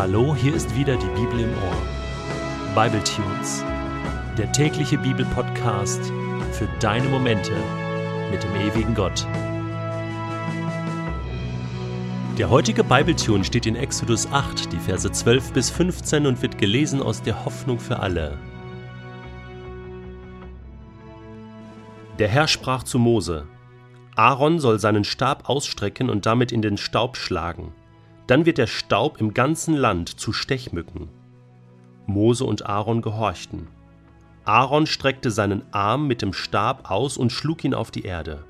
Hallo, hier ist wieder die Bibel im Ohr. Bible Tunes, der tägliche Bibelpodcast für deine Momente mit dem ewigen Gott. Der heutige Bibletune steht in Exodus 8, die Verse 12 bis 15 und wird gelesen aus der Hoffnung für alle. Der Herr sprach zu Mose: Aaron soll seinen Stab ausstrecken und damit in den Staub schlagen. Dann wird der Staub im ganzen Land zu Stechmücken. Mose und Aaron gehorchten. Aaron streckte seinen Arm mit dem Stab aus und schlug ihn auf die Erde.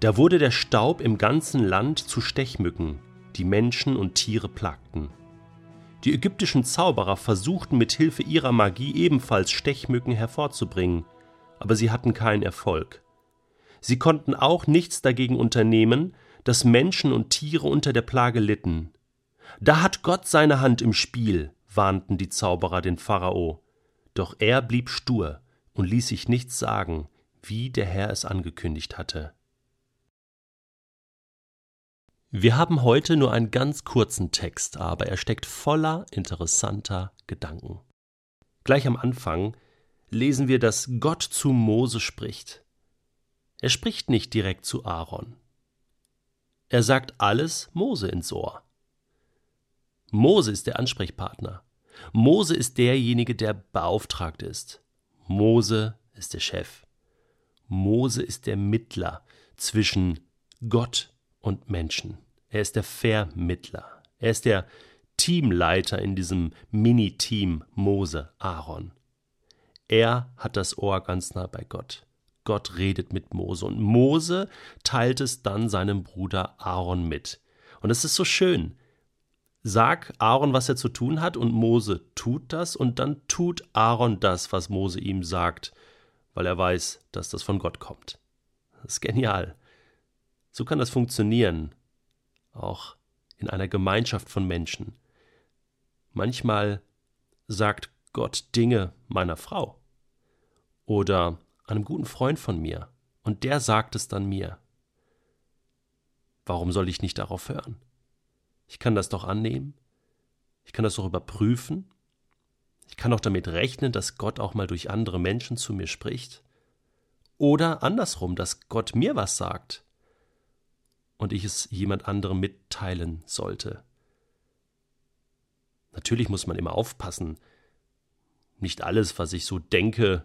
Da wurde der Staub im ganzen Land zu Stechmücken, die Menschen und Tiere plagten. Die ägyptischen Zauberer versuchten mit Hilfe ihrer Magie ebenfalls Stechmücken hervorzubringen, aber sie hatten keinen Erfolg. Sie konnten auch nichts dagegen unternehmen, dass Menschen und Tiere unter der Plage litten. Da hat Gott seine Hand im Spiel, warnten die Zauberer den Pharao. Doch er blieb stur und ließ sich nichts sagen, wie der Herr es angekündigt hatte. Wir haben heute nur einen ganz kurzen Text, aber er steckt voller interessanter Gedanken. Gleich am Anfang lesen wir, dass Gott zu Mose spricht. Er spricht nicht direkt zu Aaron. Er sagt alles Mose ins Ohr. Mose ist der Ansprechpartner. Mose ist derjenige, der beauftragt ist. Mose ist der Chef. Mose ist der Mittler zwischen Gott und Menschen. Er ist der Vermittler. Er ist der Teamleiter in diesem Mini-Team Mose, Aaron. Er hat das Ohr ganz nah bei Gott. Gott redet mit Mose und Mose teilt es dann seinem Bruder Aaron mit. Und es ist so schön. Sag Aaron, was er zu tun hat, und Mose tut das, und dann tut Aaron das, was Mose ihm sagt, weil er weiß, dass das von Gott kommt. Das ist genial. So kann das funktionieren, auch in einer Gemeinschaft von Menschen. Manchmal sagt Gott Dinge meiner Frau oder einem guten Freund von mir und der sagt es dann mir. Warum soll ich nicht darauf hören? Ich kann das doch annehmen. Ich kann das doch überprüfen. Ich kann doch damit rechnen, dass Gott auch mal durch andere Menschen zu mir spricht. Oder andersrum, dass Gott mir was sagt und ich es jemand anderem mitteilen sollte. Natürlich muss man immer aufpassen. Nicht alles, was ich so denke,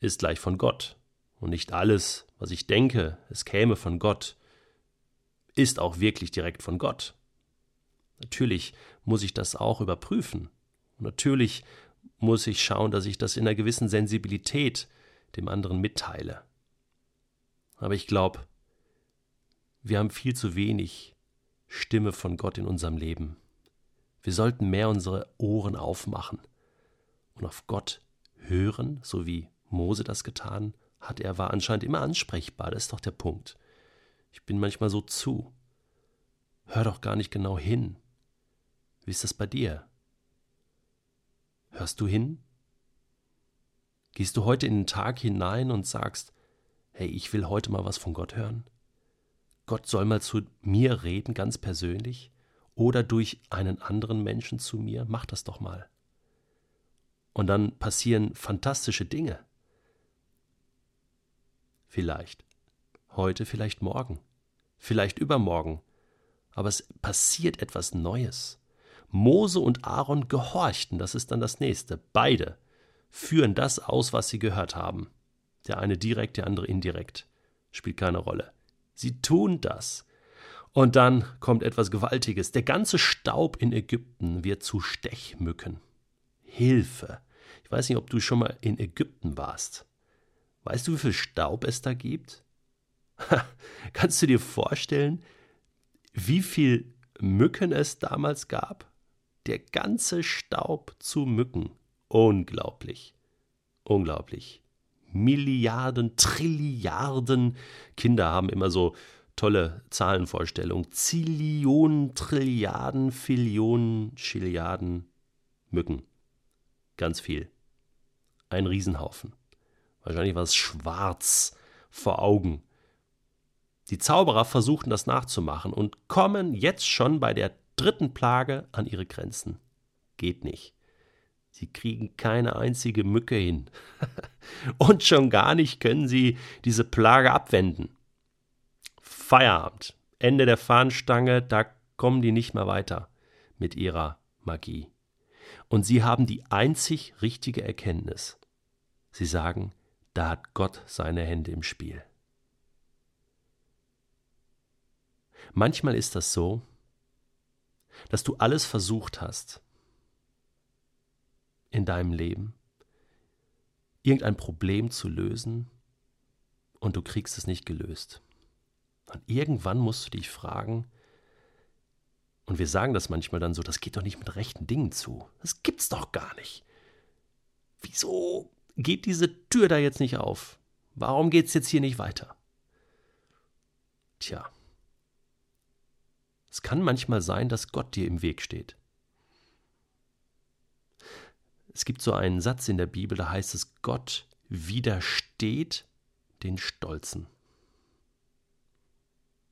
ist gleich von Gott. Und nicht alles, was ich denke, es käme von Gott, ist auch wirklich direkt von Gott. Natürlich muss ich das auch überprüfen. Und natürlich muss ich schauen, dass ich das in einer gewissen Sensibilität dem anderen mitteile. Aber ich glaube, wir haben viel zu wenig Stimme von Gott in unserem Leben. Wir sollten mehr unsere Ohren aufmachen und auf Gott hören, so wie Mose das getan hat. Er war anscheinend immer ansprechbar, das ist doch der Punkt. Ich bin manchmal so zu. Hör doch gar nicht genau hin. Wie ist das bei dir? Hörst du hin? Gehst du heute in den Tag hinein und sagst, hey, ich will heute mal was von Gott hören? Gott soll mal zu mir reden, ganz persönlich, oder durch einen anderen Menschen zu mir, mach das doch mal. Und dann passieren fantastische Dinge. Vielleicht. Heute, vielleicht morgen. Vielleicht übermorgen. Aber es passiert etwas Neues. Mose und Aaron gehorchten, das ist dann das nächste. Beide führen das aus, was sie gehört haben. Der eine direkt, der andere indirekt. Spielt keine Rolle. Sie tun das. Und dann kommt etwas Gewaltiges. Der ganze Staub in Ägypten wird zu Stechmücken. Hilfe. Ich weiß nicht, ob du schon mal in Ägypten warst. Weißt du, wie viel Staub es da gibt? Kannst du dir vorstellen, wie viel Mücken es damals gab? Der ganze Staub zu Mücken. Unglaublich. Unglaublich. Milliarden, Trilliarden. Kinder haben immer so tolle Zahlenvorstellungen. Zillionen, Trilliarden, Fillionen, Schilliarden Mücken. Ganz viel. Ein Riesenhaufen. Wahrscheinlich war es schwarz vor Augen. Die Zauberer versuchten das nachzumachen und kommen jetzt schon bei der dritten Plage an ihre Grenzen. Geht nicht. Sie kriegen keine einzige Mücke hin. Und schon gar nicht können sie diese Plage abwenden. Feierabend. Ende der Fahnenstange, da kommen die nicht mehr weiter mit ihrer Magie. Und sie haben die einzig richtige Erkenntnis. Sie sagen, da hat Gott seine Hände im Spiel. Manchmal ist das so, dass du alles versucht hast, in deinem Leben, irgendein Problem zu lösen und du kriegst es nicht gelöst. Und irgendwann musst du dich fragen, und wir sagen das manchmal dann so, das geht doch nicht mit rechten Dingen zu. Das gibt's doch gar nicht. Wieso geht diese Tür da jetzt nicht auf? Warum geht's jetzt hier nicht weiter? Tja. Es kann manchmal sein, dass Gott dir im Weg steht. Es gibt so einen Satz in der Bibel, da heißt es, Gott widersteht den Stolzen.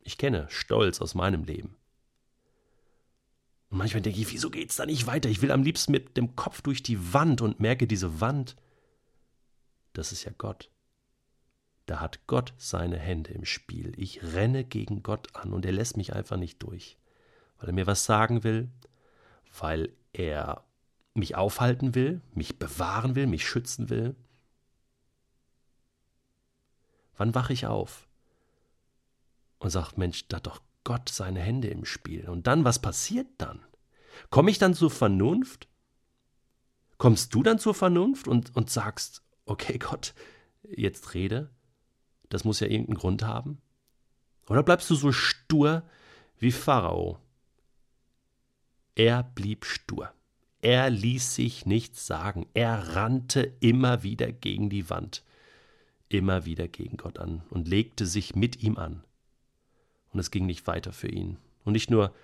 Ich kenne Stolz aus meinem Leben. Und manchmal denke ich, wieso geht's da nicht weiter? Ich will am liebsten mit dem Kopf durch die Wand und merke diese Wand, das ist ja Gott. Da hat Gott seine Hände im Spiel. Ich renne gegen Gott an und er lässt mich einfach nicht durch, weil er mir was sagen will, weil er mich aufhalten will, mich bewahren will, mich schützen will? Wann wache ich auf und sage, Mensch, da hat doch Gott seine Hände im Spiel. Und dann, was passiert dann? Komme ich dann zur Vernunft? Kommst du dann zur Vernunft und, und sagst, okay Gott, jetzt rede? Das muss ja irgendeinen Grund haben? Oder bleibst du so stur wie Pharao? Er blieb stur. Er ließ sich nichts sagen. Er rannte immer wieder gegen die Wand, immer wieder gegen Gott an und legte sich mit ihm an. Und es ging nicht weiter für ihn. Und nicht nur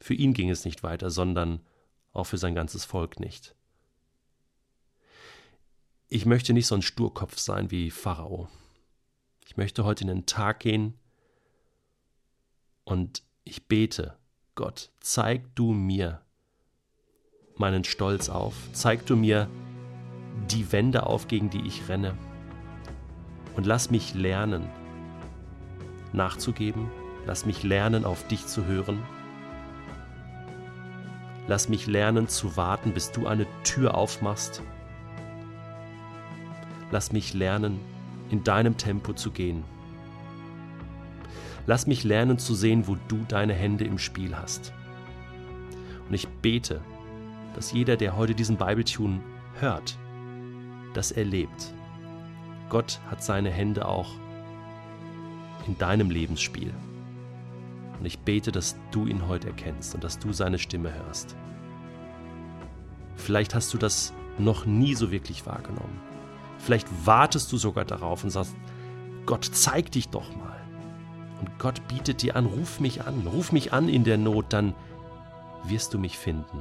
für ihn ging es nicht weiter, sondern auch für sein ganzes Volk nicht. Ich möchte nicht so ein Sturkopf sein wie Pharao. Ich möchte heute in den Tag gehen und ich bete, Gott, zeig du mir, meinen Stolz auf. Zeig du mir die Wände auf, gegen die ich renne. Und lass mich lernen, nachzugeben. Lass mich lernen, auf dich zu hören. Lass mich lernen zu warten, bis du eine Tür aufmachst. Lass mich lernen, in deinem Tempo zu gehen. Lass mich lernen zu sehen, wo du deine Hände im Spiel hast. Und ich bete, dass jeder, der heute diesen Bibletune hört, das erlebt. Gott hat seine Hände auch in deinem Lebensspiel. Und ich bete, dass du ihn heute erkennst und dass du seine Stimme hörst. Vielleicht hast du das noch nie so wirklich wahrgenommen. Vielleicht wartest du sogar darauf und sagst, Gott, zeig dich doch mal. Und Gott bietet dir an, ruf mich an, ruf mich an in der Not, dann wirst du mich finden